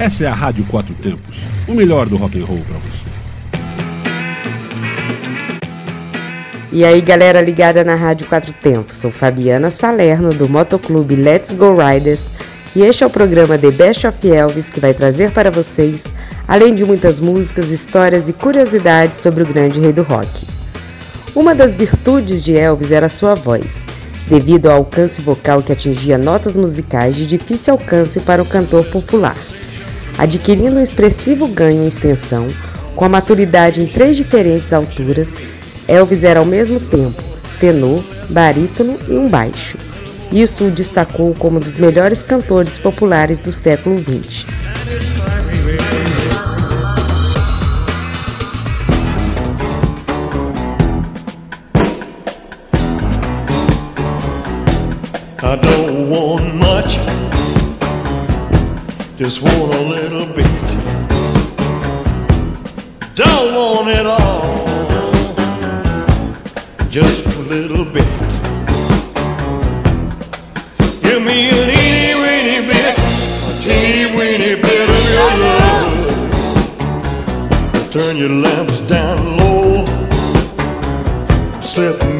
Essa é a Rádio Quatro Tempos, o melhor do rock and roll para você. E aí, galera ligada na Rádio Quatro Tempos, sou Fabiana Salerno do Motoclube Let's Go Riders e este é o programa The Best of Elvis que vai trazer para vocês, além de muitas músicas, histórias e curiosidades sobre o grande rei do rock. Uma das virtudes de Elvis era sua voz, devido ao alcance vocal que atingia notas musicais de difícil alcance para o cantor popular adquirindo um expressivo ganho em extensão, com a maturidade em três diferentes alturas, Elvis era ao mesmo tempo tenor, barítono e um baixo. Isso o destacou como um dos melhores cantores populares do século XX. I don't want much. Just want a little bit. Don't want it all. Just a little bit. Give me an itty weeny bit, a teeny weeny bit of your love. Turn your lamps down low. Slip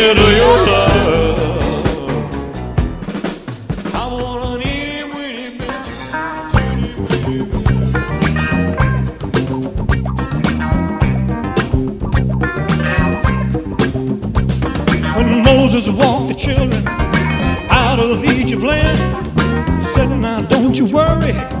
you worry.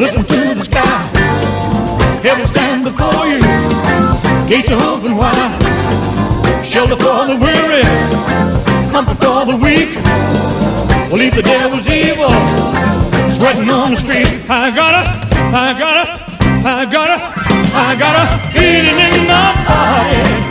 looking to the sky. Heaven stands before you. Gates are open wide. Shelter for the weary. Comfort for the weak. Well, leave the devil's evil. Sweating on the street. I got a, I got a, I got a, I gotta feeling in my body.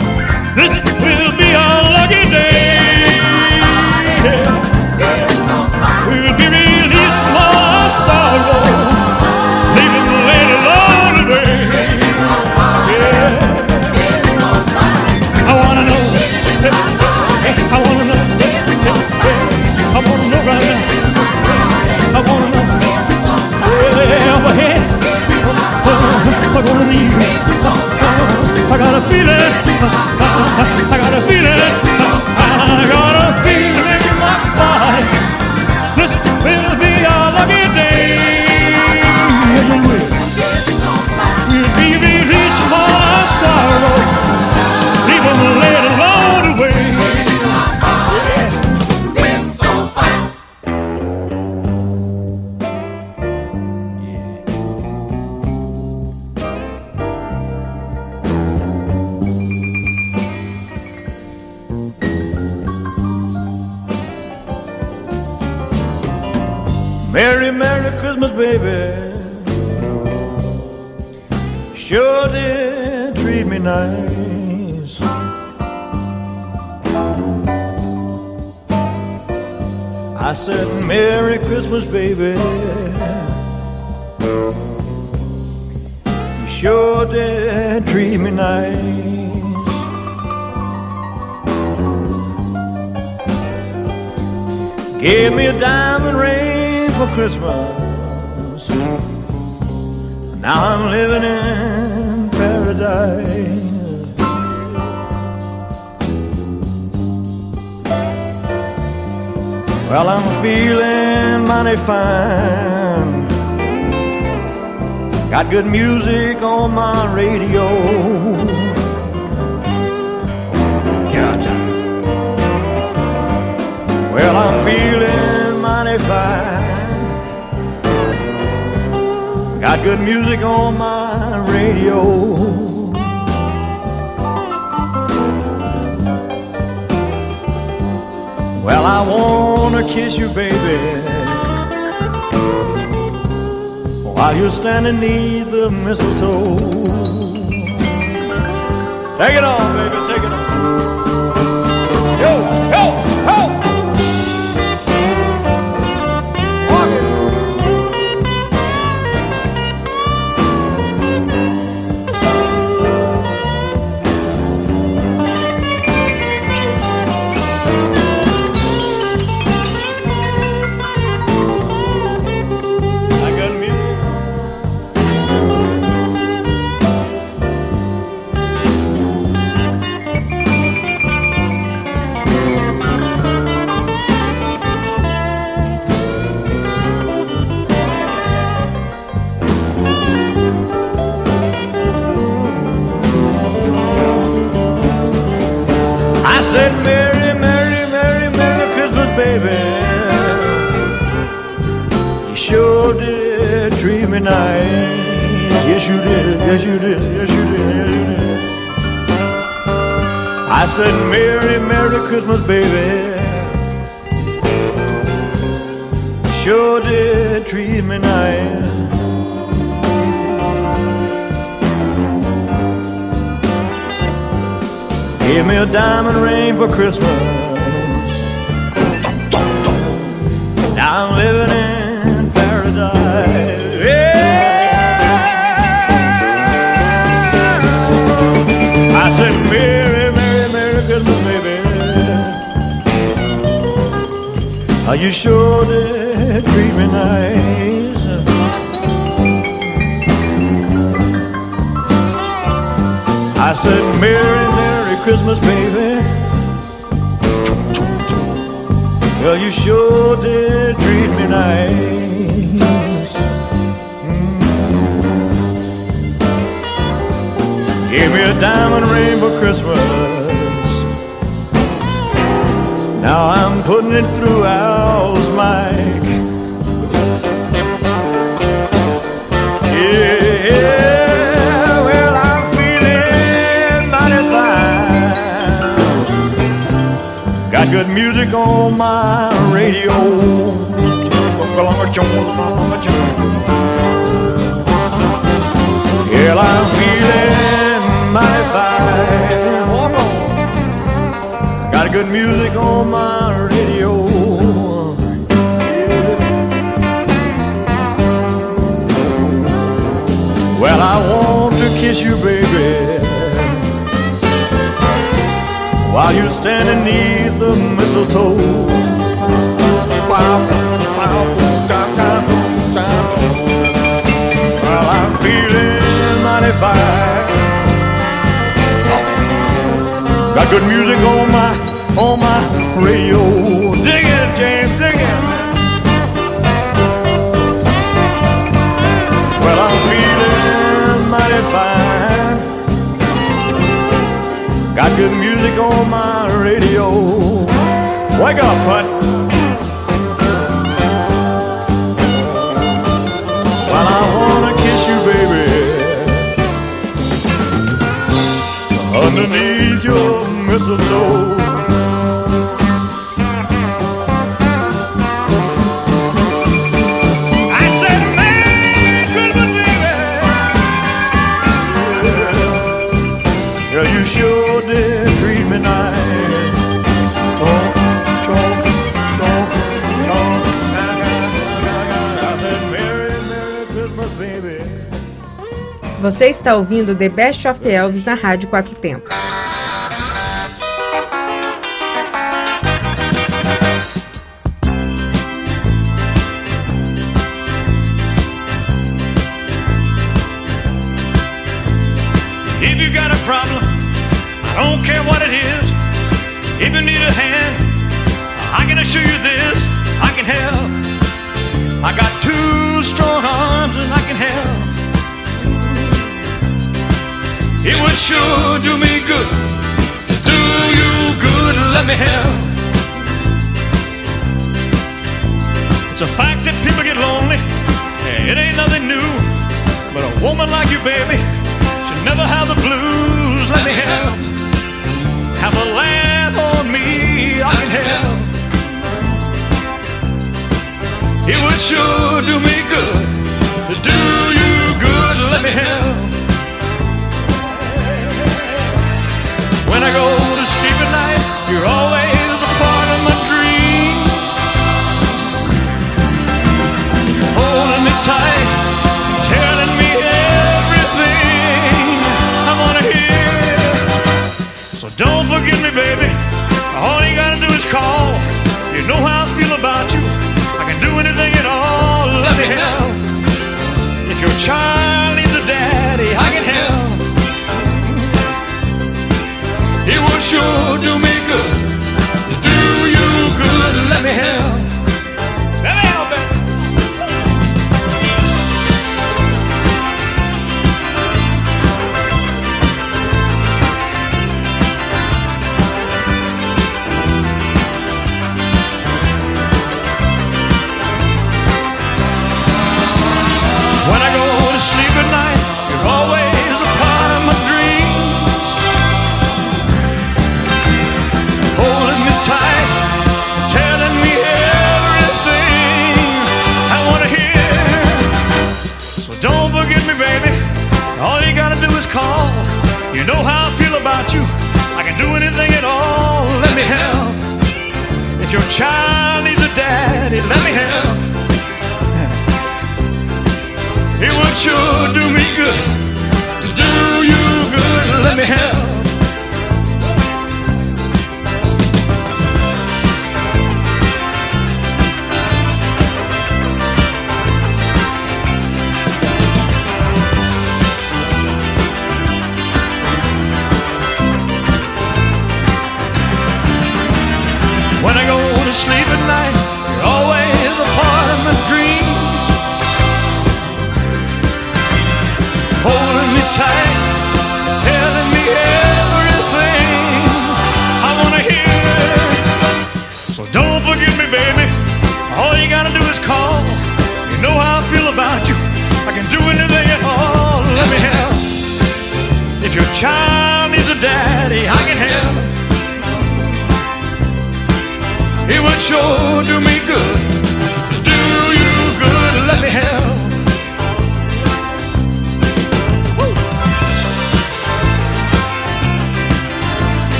I got a feeling. Gave me a diamond ring for Christmas. Now I'm living in paradise. Well, I'm feeling mighty fine. Got good music on my radio. Well, I'm feeling mighty fine. Got good music on my radio. Well, I wanna kiss you, baby, while you're standing neath the mistletoe. Take it off, baby, nice. Yes, you did. Yes, you did. Yes, you did. Yes, you did. I said, Merry, Merry Christmas, baby. Sure did treat me nice. Gave me a diamond ring for Christmas. Now I'm living in Are you sure did treat me nice? I said, Merry, Merry Christmas, baby. Well, you sure did treat me nice. Mm. Gave me a diamond ring for Christmas. Now I'm putting it through Al's mic. Yeah, well, I'm feeling mighty fine. Got good music on my radio. Yeah, I'm feeling mighty fine. Good music on my radio. Well, I want to kiss you, baby while you stand beneath the mistletoe. Well, I'm feeling mighty fine. Got good music on my on my radio. Dig it, James, dig it. Well, I'm feeling mighty fine. Got good music on my radio. Wake up, Put. Well, I wanna kiss you, baby. Underneath your mistletoe. Yeah, you sure did treat me nice. Talk, talk, talk, talk. Você está ouvindo The Best of Elvis na Rádio Quatro Tempos. If you need a hand, I can assure you this, I can help. I got two strong arms and I can help. It would sure do me good. Do you good, let me help. It's a fact that people get lonely. It ain't nothing new. Sure do me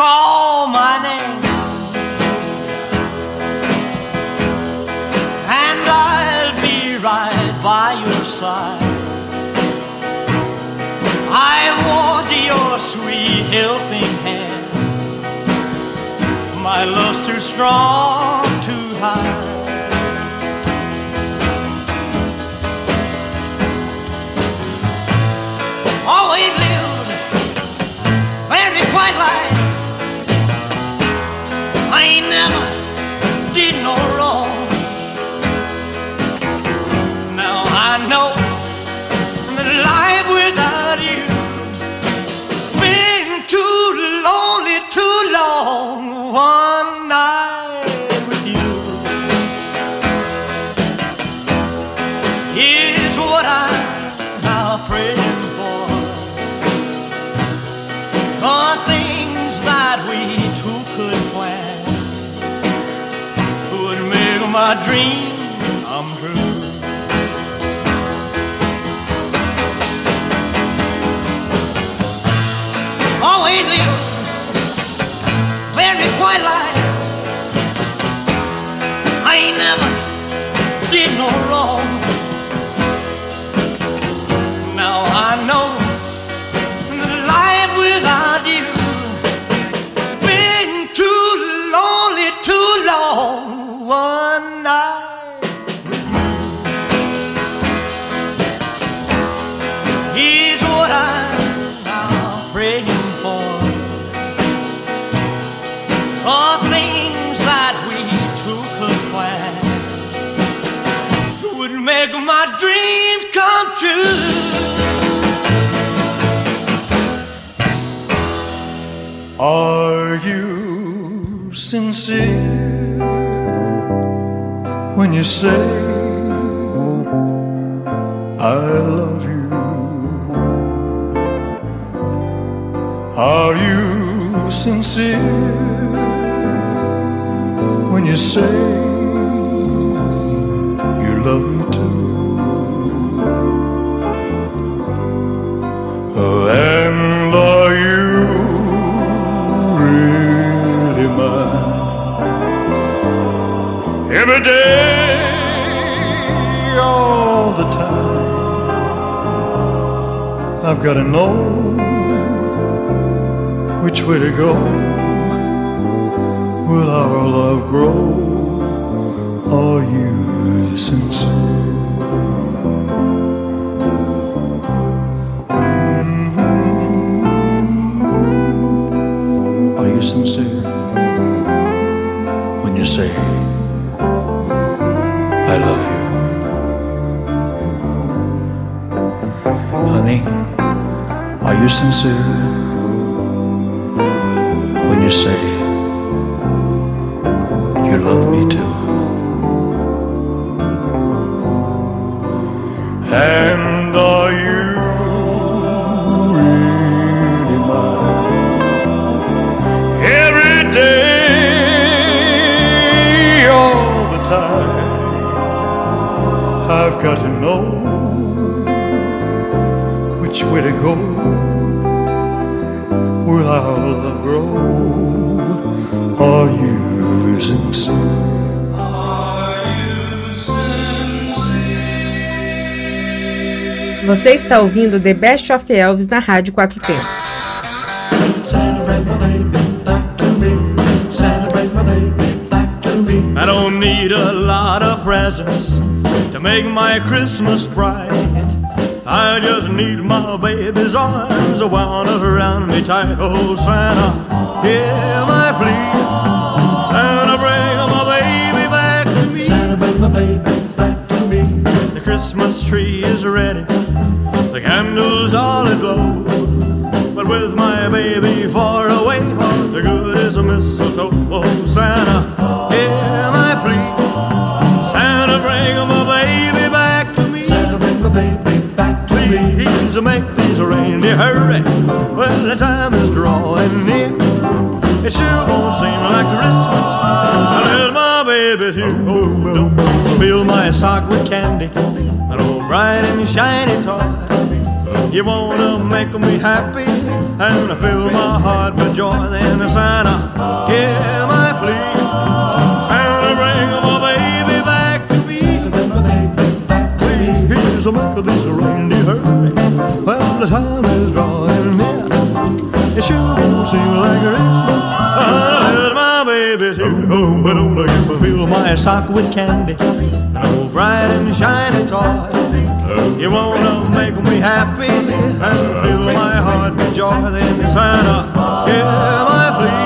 call my name. And I'll be right by your side. I want your sweet helping hand. My love's too strong to hide. Always lived very quiet life. No wrong. Now I know that life without you has been too lonely, too long. One night with you is what I'm my dream come true. always lived very quiet dreams come true. Are you sincere when you say I love you? Are you sincere when you say you love me I've got to know which way to go. Will our love grow? Are you sincere? Mhm. Are you sincere when you say, I love you? Honey, are you sincere? when you say you love me too. And will our love grow? Are you sincere? Você está ouvindo The Best of Elvis na Rádio Quatro Tempos. I don't need a lot of presents to make my Christmas bright. I just need my baby's arms wound around me tight. Oh, Santa, hear my plea. Santa, bring my baby back to me. Santa, bring my baby back to me. The Christmas tree is ready the candles all aglow. But with my baby far away, the good is a mistletoe? Oh, Santa, Please make these reindeer hurry. Well, the time is drawing near. It sure won't seem like Christmas unless my baby's here. Oh, fill my sock with candy, an old bright and shiny toy. You wanna make me happy and fill my heart with joy. Then Santa, hear my plea. Santa, bring my baby back to me. Please make. Well, the time is drawing near. It sure won't seem like Christmas unless my baby's here. Oh, but don't you fill my sock with candy, an old bright and shiny toy. You wanna make me happy and fill my heart with joy. Then Santa, hear my plea.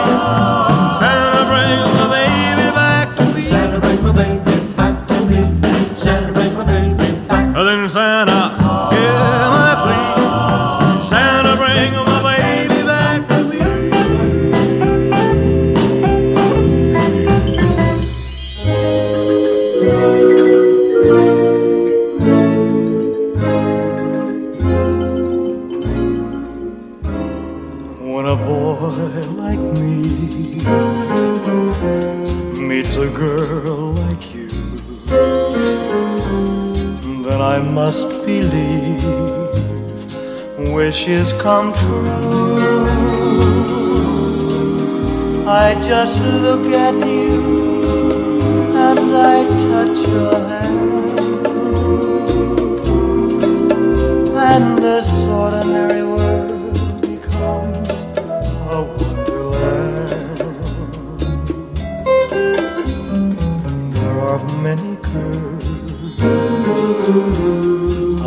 Come true. I just look at you and I touch your hand, and this ordinary world becomes a wonderland. There are many girls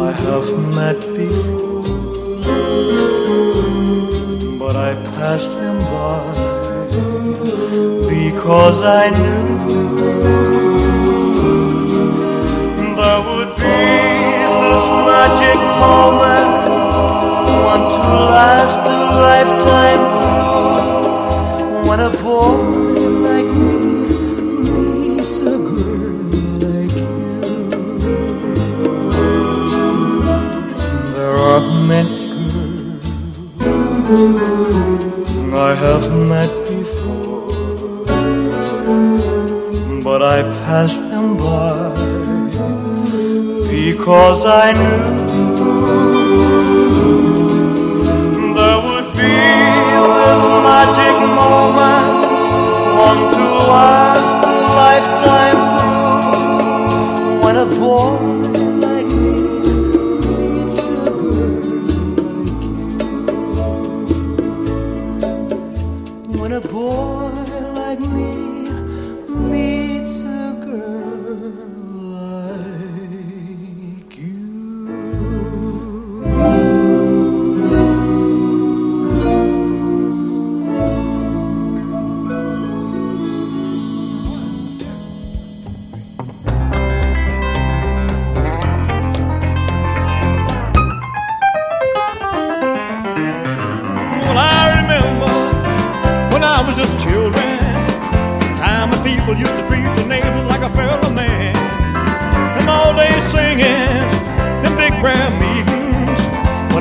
I have met before because I knew there would be this magic moment, one to last a lifetime through, when a boy like me meets a girl like you. There are many girls I have met passed them by because I knew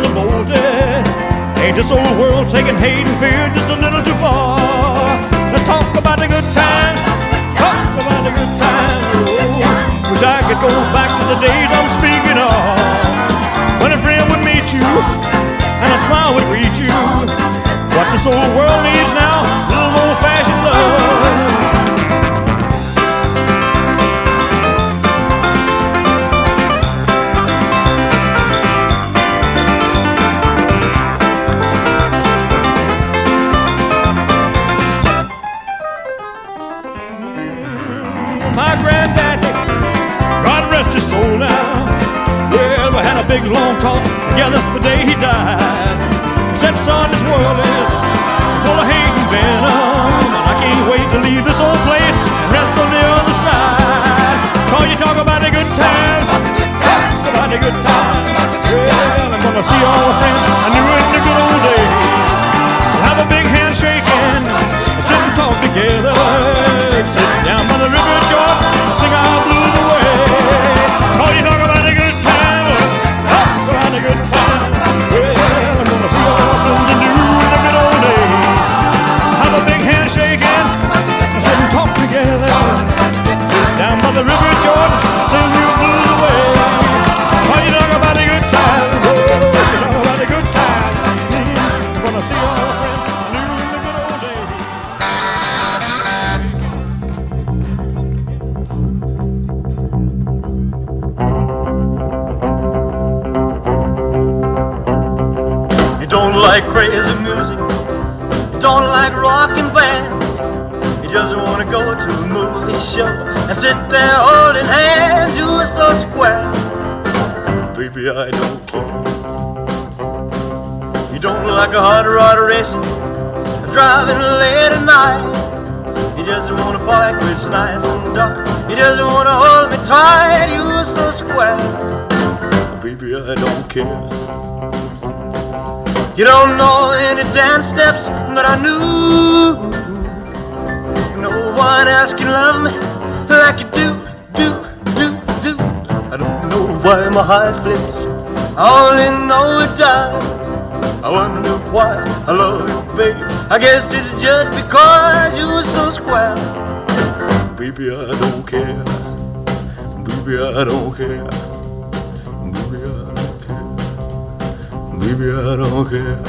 front doors are. Eh? Ain't this old world taking hate and fear just a little too far? Let's talk about the good times. Talk about the good times. Oh, wish I could go back to the days I'm speaking of. When a friend would meet you and a smile would greet you. What this old world needs now, little old fashioned love. By You don't know any dance steps that I knew. No one else can love me like you do, do, do, do. I don't know why my heart flips. I only know it does. I wonder why I love you, baby. I guess it's just because you're so square. Baby, I don't care. Baby, I don't care. Baby, I don't care.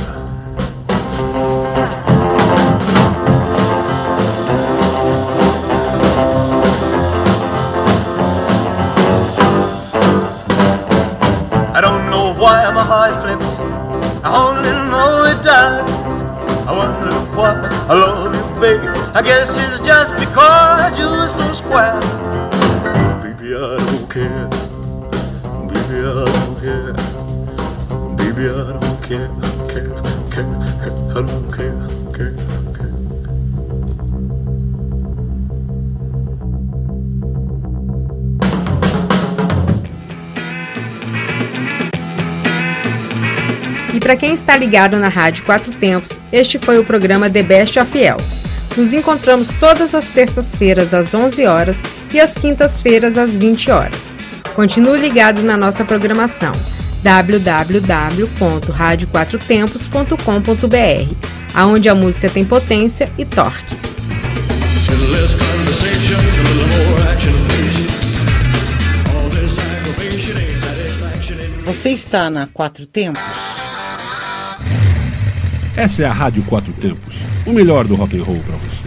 I don't know why my heart flips. I only know it does. I wonder why I love you, baby. I guess it's just because you're so square. Baby, I don't care. Baby, I don't care. Baby, I don't care, care, care, care. I don't care, care, care. E para quem está ligado na Rádio Quatro Tempos, este foi o programa The Best of Elves. Nos encontramos todas as terças-feiras às 11 horas e às quintas-feiras às 20 horas. Continue ligado na nossa programação www.radioquatrotempos.com.br, aonde a música tem potência e torque. Você está na Quatro Tempos? Essa é a Rádio Quatro Tempos, o melhor do rock and roll para você.